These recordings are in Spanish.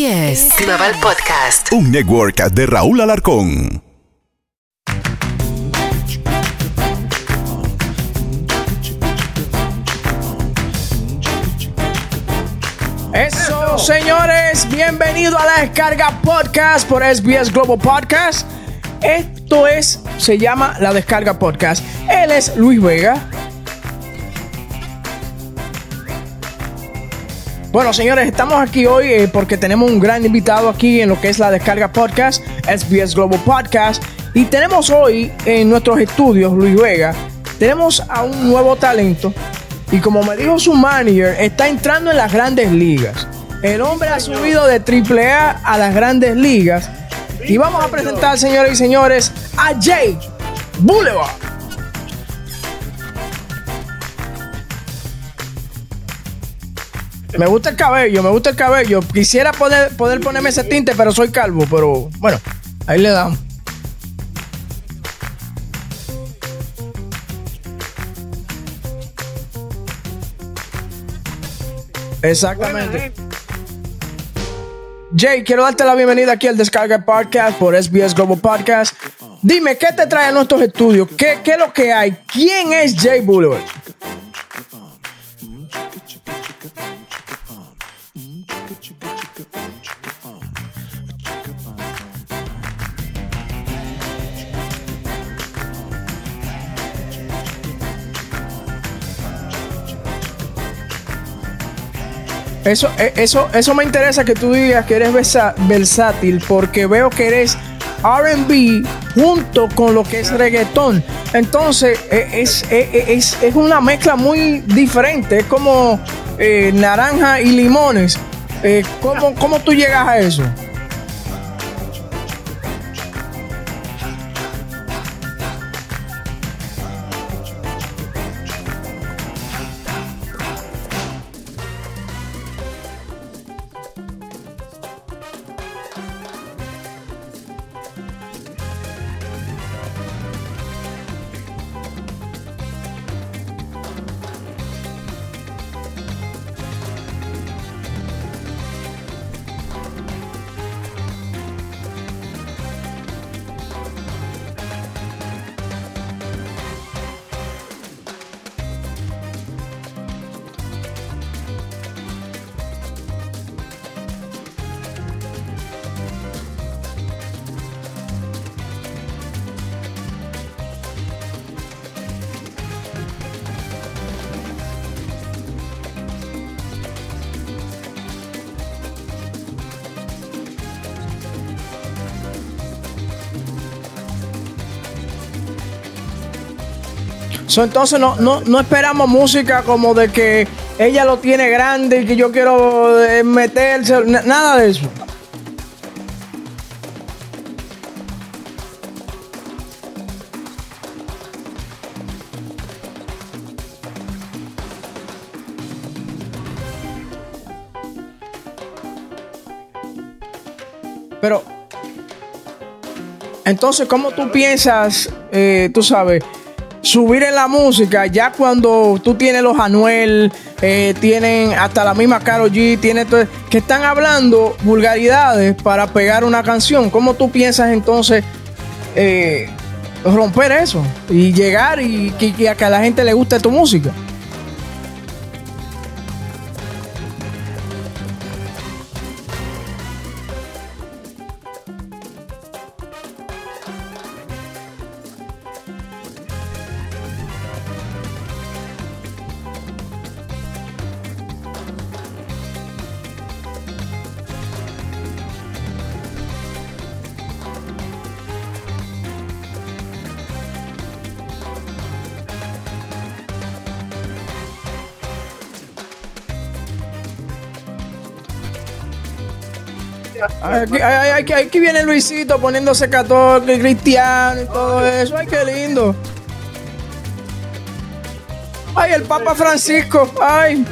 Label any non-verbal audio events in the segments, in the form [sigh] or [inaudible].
SBS Global Podcast. Un network de Raúl Alarcón. Eso, señores, bienvenido a la descarga podcast por SBS Global Podcast. Esto es, se llama la descarga podcast. Él es Luis Vega. Bueno, señores, estamos aquí hoy eh, porque tenemos un gran invitado aquí en lo que es la descarga podcast, SBS Global Podcast. Y tenemos hoy en nuestros estudios, Luis Vega, tenemos a un nuevo talento. Y como me dijo su manager, está entrando en las grandes ligas. El hombre ha subido de AAA a las grandes ligas. Y vamos a presentar, señores y señores, a Jay Boulevard. Me gusta el cabello, me gusta el cabello. Quisiera poder, poder ponerme ese tinte, pero soy calvo. Pero bueno, ahí le damos. Exactamente. Jay, quiero darte la bienvenida aquí al Descarga Podcast por SBS Global Podcast. Dime, ¿qué te trae a nuestros estudios? ¿Qué, qué es lo que hay? ¿Quién es Jay Boulevard? Eso, eh, eso, eso me interesa que tú digas que eres versátil porque veo que eres RB junto con lo que es reggaetón. Entonces eh, es, eh, es, es una mezcla muy diferente. Es como naranja y limones. ¿cómo, ¿Cómo tú llegas a eso? Entonces no, no, no esperamos música como de que ella lo tiene grande y que yo quiero eh, meterse, na- nada de eso. Pero, entonces, ¿cómo tú piensas, eh, tú sabes, subir en la música ya cuando tú tienes los Anuel, eh, tienen hasta la misma Karol G, tiene todo- que están hablando vulgaridades para pegar una canción? ¿Cómo tú piensas entonces eh, romper eso y llegar y que, que a que a la gente le guste tu música? Aquí, aquí- aquí viene Luisito poniéndose católico, cristiano y todo eso. Ay, qué lindo. Ay, el Papa Francisco. Ay.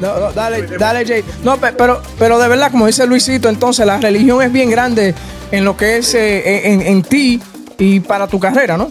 No, no, dale, dale, Jay. No, pe- pero, pero de verdad, como dice Luisito, entonces la religión es bien grande en lo que es eh, en ti y para tu carrera, ¿no?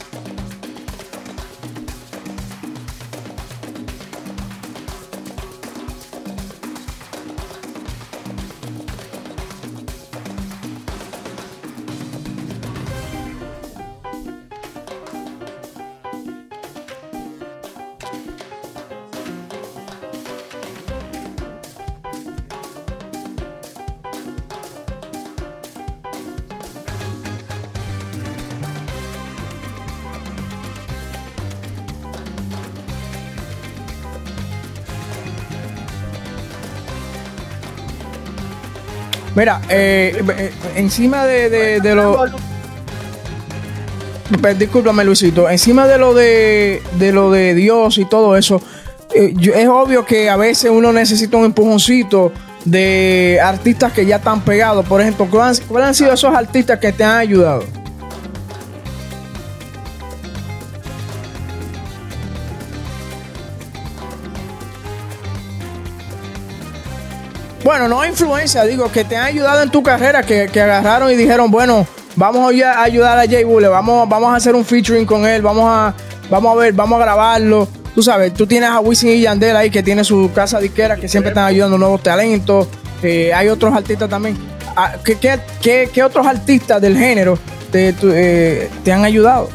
Mira, eh, eh, encima de, de, lo. Discúlpame, Luisito. Encima de lo de, de lo de Dios y todo eso, eh, es obvio que a veces uno necesita un empujoncito de artistas que ya están pegados. Por ejemplo, ¿cuáles cuáles han sido esos artistas que te han ayudado? Bueno, no influencia, digo, que te han ayudado en tu carrera, que, agarraron y dijeron, bueno, vamos a ay- a ayudar a Jay Bulle, vamos, vamos a hacer un featuring con él, vamos a, vamos a ver, vamos a grabarlo. Tú sabes, tú tienes a Wisin y Yandel ahí que tiene su casa disquera que siempre están ayudando nuevos talentos. Eh, hay otros artistas también. Ah, ¿Qué, qué, qué- otros artistas del género te, eh, te han ayudado?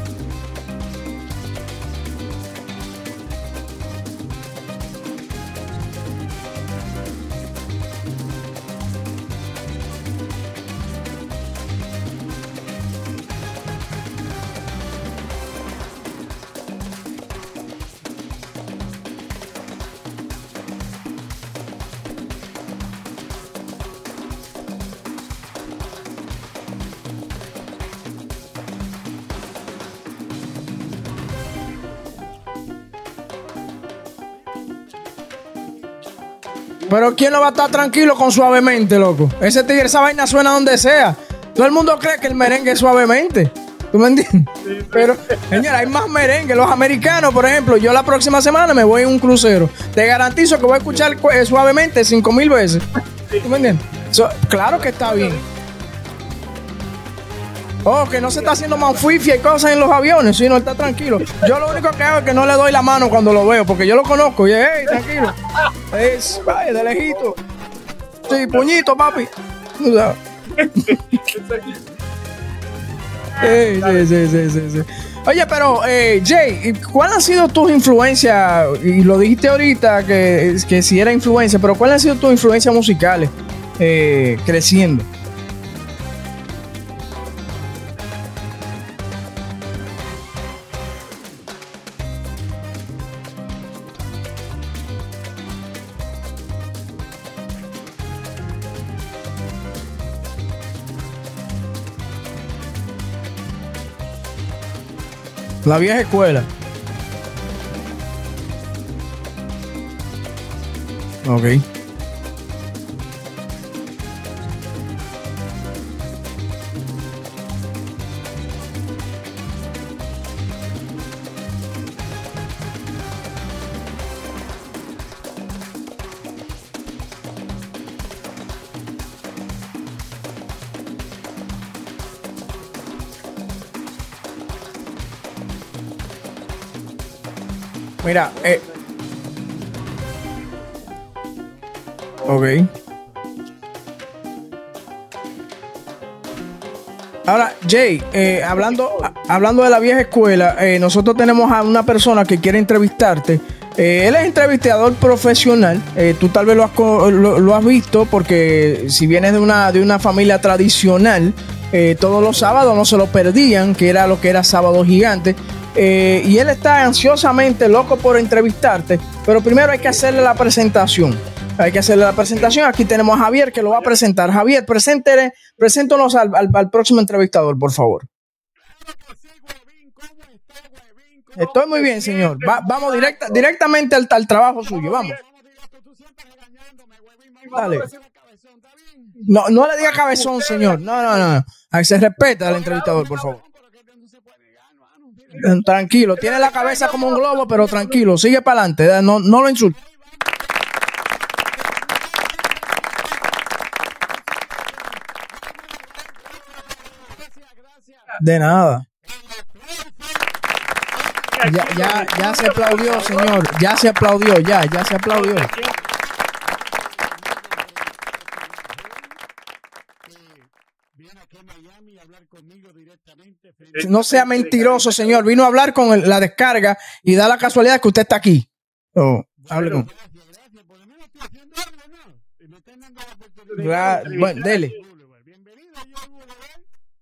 Pero ¿quién no va a estar tranquilo con suavemente, loco? Ese tigre, esa vaina suena donde sea. Todo el mundo cree que el merengue es suavemente. ¿Tú me entiendes? Pero, señora, hay más merengue. Los americanos, por ejemplo, yo la próxima semana me voy en un crucero. Te garantizo que voy a escuchar eh, suavemente cinco mil veces. ¿Tú me entiendes? So, claro que está bien. Oh, que no se está haciendo manfifia y cosas en los aviones, sino está tranquilo. Yo lo único que hago es que no le doy la mano cuando lo veo, porque yo lo conozco. Y es, hey, tranquilo. Es, vaya, de lejito. Sí, puñito, papi. Sabes. [laughs] Sí, sí, sí, sí. Oye, pero eh, Jay, ¿cuáles han sido tus influencias? Y lo dijiste ahorita que, que si era influencia, pero ¿cuáles han sido tus influencias musicales eh, creciendo? La vieja escuela. Ok. Mira, eh. Ok. Ahora, Jay, eh, hablando, hablando de la vieja escuela, eh, nosotros tenemos a una persona que quiere entrevistarte. Eh, él es entrevistador profesional. tú tal vez lo has, lo, has visto porque si vienes de una, de una familia tradicional, todos los sábados no se lo perdían, que era lo que era Sábado Gigante. Eh, y él está ansiosamente loco por entrevistarte, pero primero hay que hacerle la presentación. Hay que hacerle la presentación. Aquí tenemos a Javier que lo va a presentar. Javier, preséntele, preséntanos al, próximo entrevistador, por favor. Estoy muy bien, señor. Va- vamos directa, directamente al, trabajo suyo. Vamos. Dale. No, no le diga cabezón, señor. No, no, no. Ahí se respeta al entrevistador, por favor. Tranquilo, tiene la cabeza como un globo, pero tranquilo, sigue para adelante, no, no lo insulte. De nada. Ya, ya, ya se aplaudió, señor. Ya se aplaudió, ya, ya se aplaudió. No sea mentiroso, señor. Vino a hablar con el- la descarga y da la casualidad que usted está aquí. Oh, hable con- Ra- bueno, dele.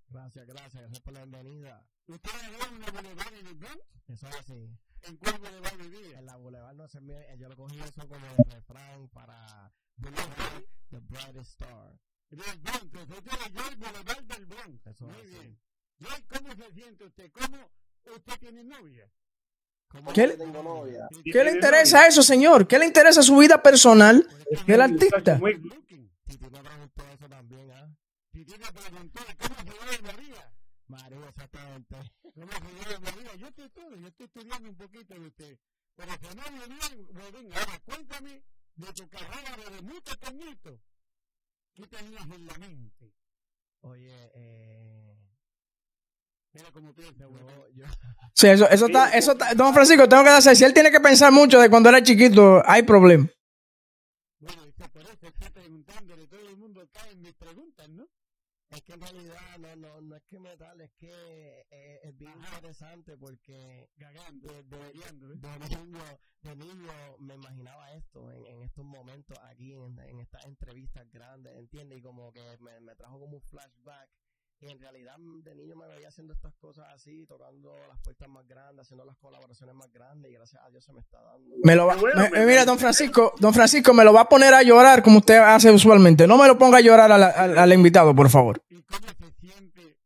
Gracias, gracias, gracias por la bienvenida. Eso es así. ¿En cuál boulevard vivía? En la Boulevard no se me, yo lo cogí eso como refrán para Boulevard. The Brightest Star. Del Bronx, usted leyó el boulevard del Bronx. Eso es así. ¿Cómo se siente usted? ¿Cómo usted tiene novia? ¿Cómo ¿Qué le- novia? ¿Qué le interesa eso, señor? ¿Qué le interesa su vida personal del artista? Muy ¿ah? Si tiene preguntó, ¿cómo se llama María? María, exactamente. ¿Cómo se llama María? Yo estoy todo, yo estoy estudiando un poquito de usted. Pero si no me Godín, ahora cuéntame de tu carrera desde muy pequeñito. ¿Qué tenías en la mente? Oye, eh... Mira cómo piensa. Yo, yo, Sí, eso, eso está, eso está. Don Francisco, tengo que decir, si él tiene que pensar mucho de cuando era chiquito, hay problema. Bueno, y por eso está preguntándole, todo el mundo cae en mis preguntas, ¿no? es que en realidad no, no, no es que me tal, es que eh, es bien interesante porque Gagando, de, de, ¿eh? de niño, de niño me imaginaba esto en, en estos momentos aquí, en, en estas entrevistas grandes, ¿entiendes? Y como que me, me trajo como un flashback. Y en realidad mm, de niño me veía haciendo estas cosas así, tocando las puertas más grandes, haciendo las colaboraciones más grandes y gracias a Dios se me está dando. Me lo va, me- me- mira, don Francisco, don Francisco, me lo va a poner a llorar como usted hace usualmente. No me lo ponga a llorar a la- al, al invitado, por favor. ¿Y cómo se siente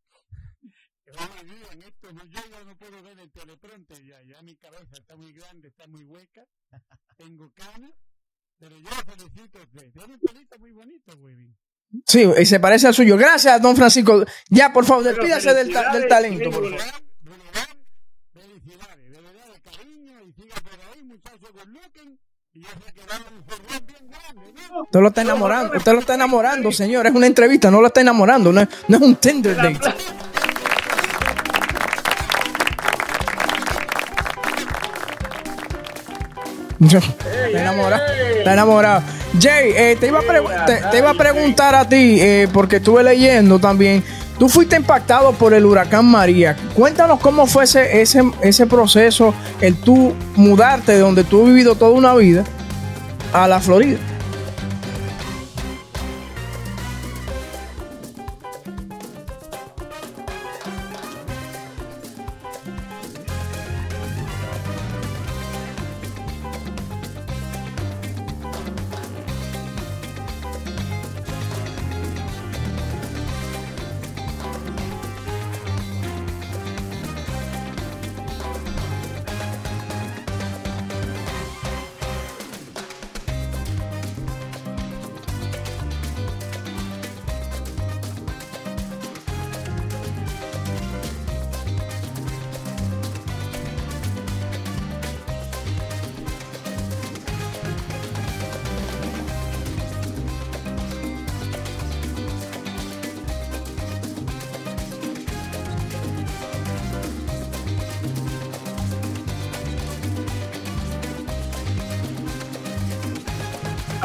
hoy día en esto? No, yo ya no puedo ver el teleprompter ya, ya mi cabeza está muy grande, está muy hueca, tengo canas, pero yo lo felicito a usted. Tiene un pelito muy bonito, güey. Sí, y se parece al suyo. Gracias, don Francisco. Ya, por favor, despídase del, ta- del talento, por favor. Usted lo está enamorando, usted lo está enamorando, señor. Es una entrevista, no lo está enamorando, no es, no es un Tinder date. [laughs] [laughs] Está enamorado. Está enamorado. Jay, eh, te, iba a pregu- te, te iba a preguntar a ti, eh, porque estuve leyendo también. Tú fuiste impactado por el huracán María. Cuéntanos cómo fue ese, ese, ese proceso, el tú mudarte de donde tú has vivido toda una vida a la Florida.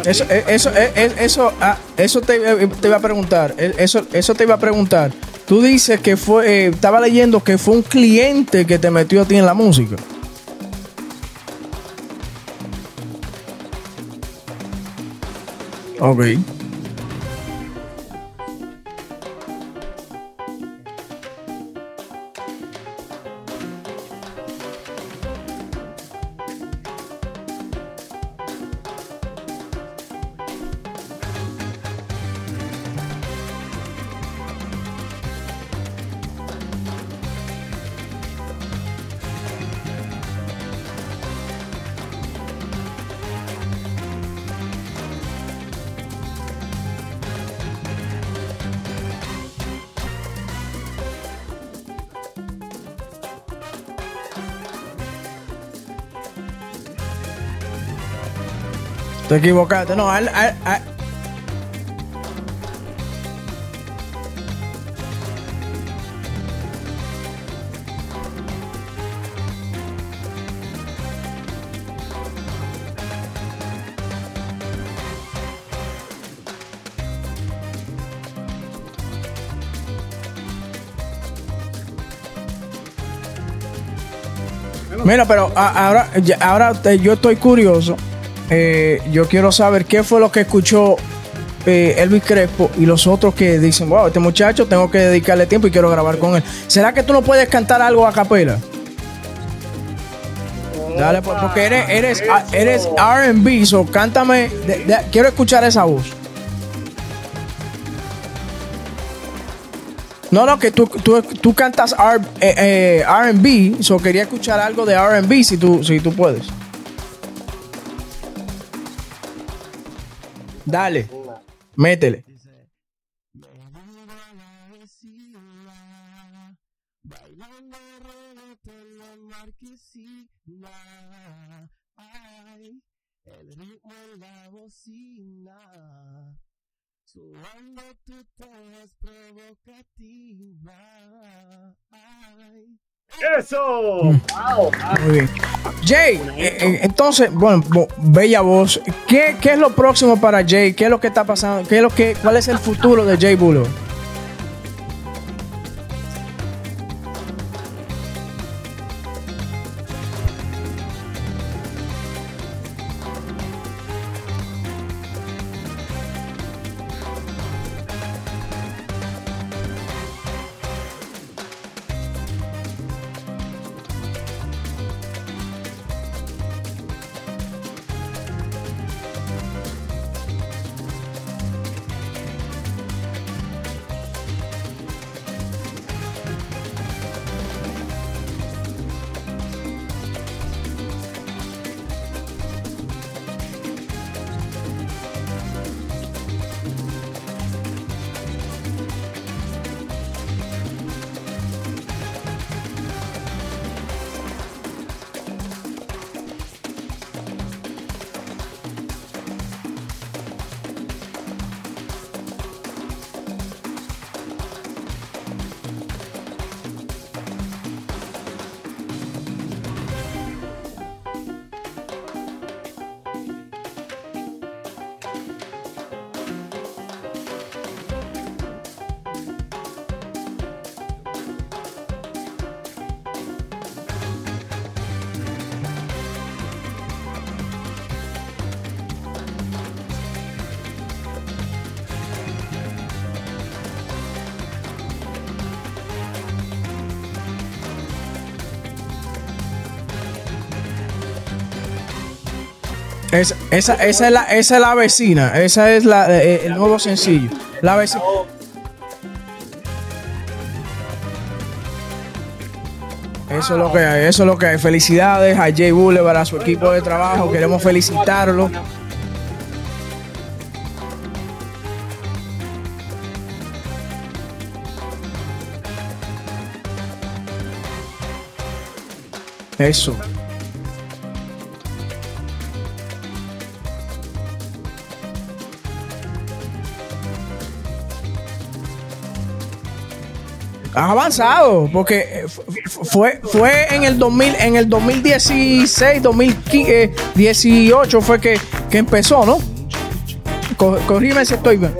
Eso, eh, eso, eh, eh, eso, ah, eso te, te iba a preguntar. Eso, eso te iba a preguntar. Tú dices que fue, estaba leyendo que fue un cliente que te metió a ti en la música. Ok. Te equivocaste. No, al, al, al. Mira, pero ahora, ahora yo estoy curioso. Eh, yo quiero saber qué fue lo que escuchó eh, Elvis Crespo y los otros que dicen, wow, este muchacho tengo que dedicarle tiempo y quiero grabar con él. ¿Será que tú no puedes cantar algo a capela? Dale, pues, porque eres, eres, ah, eres RB, so cántame. quiero escuchar esa voz. No, no, que tú, tú, tú cantas R- eh, eh, RB, so quería escuchar algo de RB si tú, si tú puedes. Marquesina. Ay, el en la ves provocativa. Ay. ¡Eso! Muy bien. Jay, eh, eh, entonces, bueno, bo- bella voz. ¿Qué, ¿Qué es lo próximo para Jay? ¿Qué es lo que está pasando? ¿Qué es lo que, ¿Cuál es el futuro de Jay Buller? Es- esa, esa, es la, esa es la vecina. Esa es la, eh, el nuevo sencillo. La vecina. Eso es lo que hay, eso es lo que hay. Felicidades a Jay Boulevard, a su equipo de trabajo. Queremos felicitarlo. Eso. Has avanzado, porque eh, fu- fu- fue, fue en el 2000, en el 2016, 2018 fue que, que empezó, ¿no? Co- Corrígeme si estoy bien.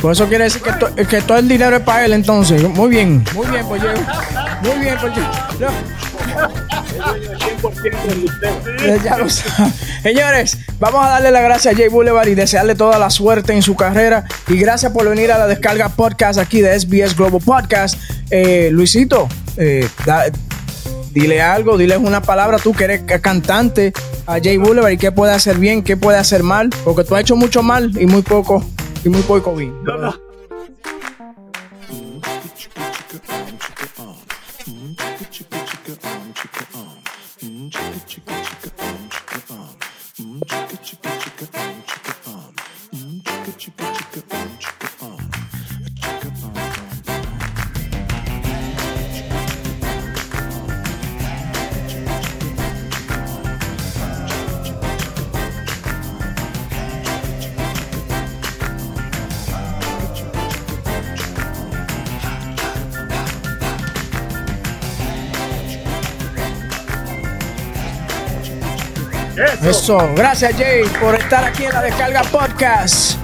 Por eso quiere decir que, to- que todo el dinero es para él entonces. Muy bien, muy bien, pues yo. Muy bien, pues yo. Ya lo. Señores, vamos a darle las gracias a Jay Boulevard y desearle toda la suerte en su carrera. Y gracias por venir a la descarga podcast aquí de SBS Global Podcast. Eh, Luisito, eh, da- dile algo, dile una palabra, tú que eres ca- cantante a Jay Boulevard y qué puede hacer bien, qué puede hacer mal, porque tú has hecho mucho mal y muy poco, y muy poco bien. Eso. Gracias, Jay, por estar aquí en la Descarga Podcast.